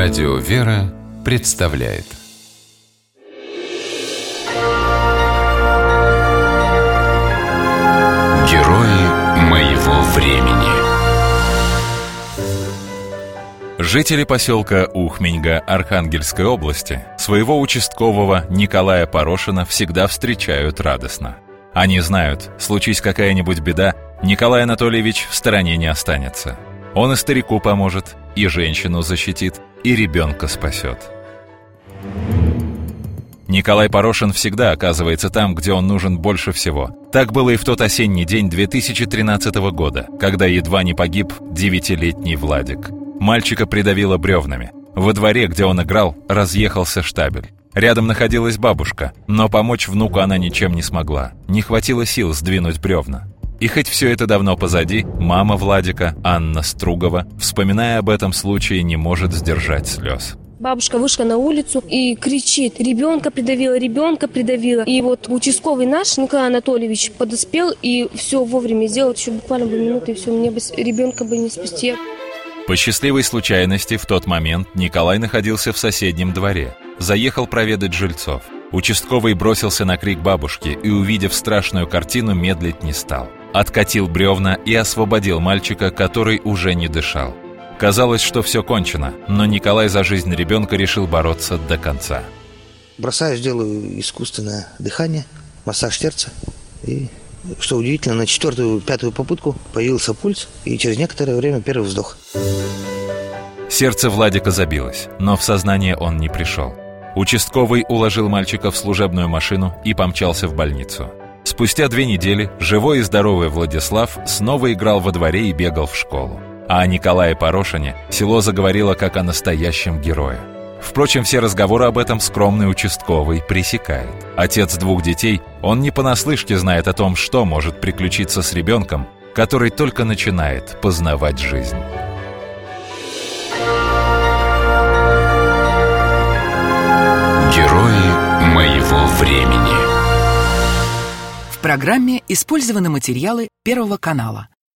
Радио «Вера» представляет Герои моего времени Жители поселка Ухменьга Архангельской области своего участкового Николая Порошина всегда встречают радостно. Они знают, случись какая-нибудь беда, Николай Анатольевич в стороне не останется. Он и старику поможет, и женщину защитит, и ребенка спасет. Николай Порошин всегда оказывается там, где он нужен больше всего. Так было и в тот осенний день 2013 года, когда едва не погиб девятилетний Владик. Мальчика придавило бревнами. Во дворе, где он играл, разъехался штабель. Рядом находилась бабушка, но помочь внуку она ничем не смогла. Не хватило сил сдвинуть бревна. И хоть все это давно позади, мама Владика, Анна Стругова, вспоминая об этом случае, не может сдержать слез. Бабушка вышла на улицу и кричит, ребенка придавила, ребенка придавила. И вот участковый наш, Николай Анатольевич, подоспел и все вовремя сделал, еще буквально бы минуты, и все, мне бы ребенка бы не спасти. По счастливой случайности в тот момент Николай находился в соседнем дворе. Заехал проведать жильцов. Участковый бросился на крик бабушки и, увидев страшную картину, медлить не стал. Откатил бревна и освободил мальчика, который уже не дышал. Казалось, что все кончено, но Николай за жизнь ребенка решил бороться до конца. Бросаю, сделаю искусственное дыхание, массаж сердца. И, что удивительно, на четвертую, пятую попытку появился пульс, и через некоторое время первый вздох. Сердце Владика забилось, но в сознание он не пришел. Участковый уложил мальчика в служебную машину и помчался в больницу. Спустя две недели живой и здоровый Владислав снова играл во дворе и бегал в школу. А о Николае Порошине село заговорило как о настоящем герое. Впрочем, все разговоры об этом скромный участковый пресекает. Отец двух детей, он не понаслышке знает о том, что может приключиться с ребенком, который только начинает познавать жизнь. В программе использованы материалы Первого канала.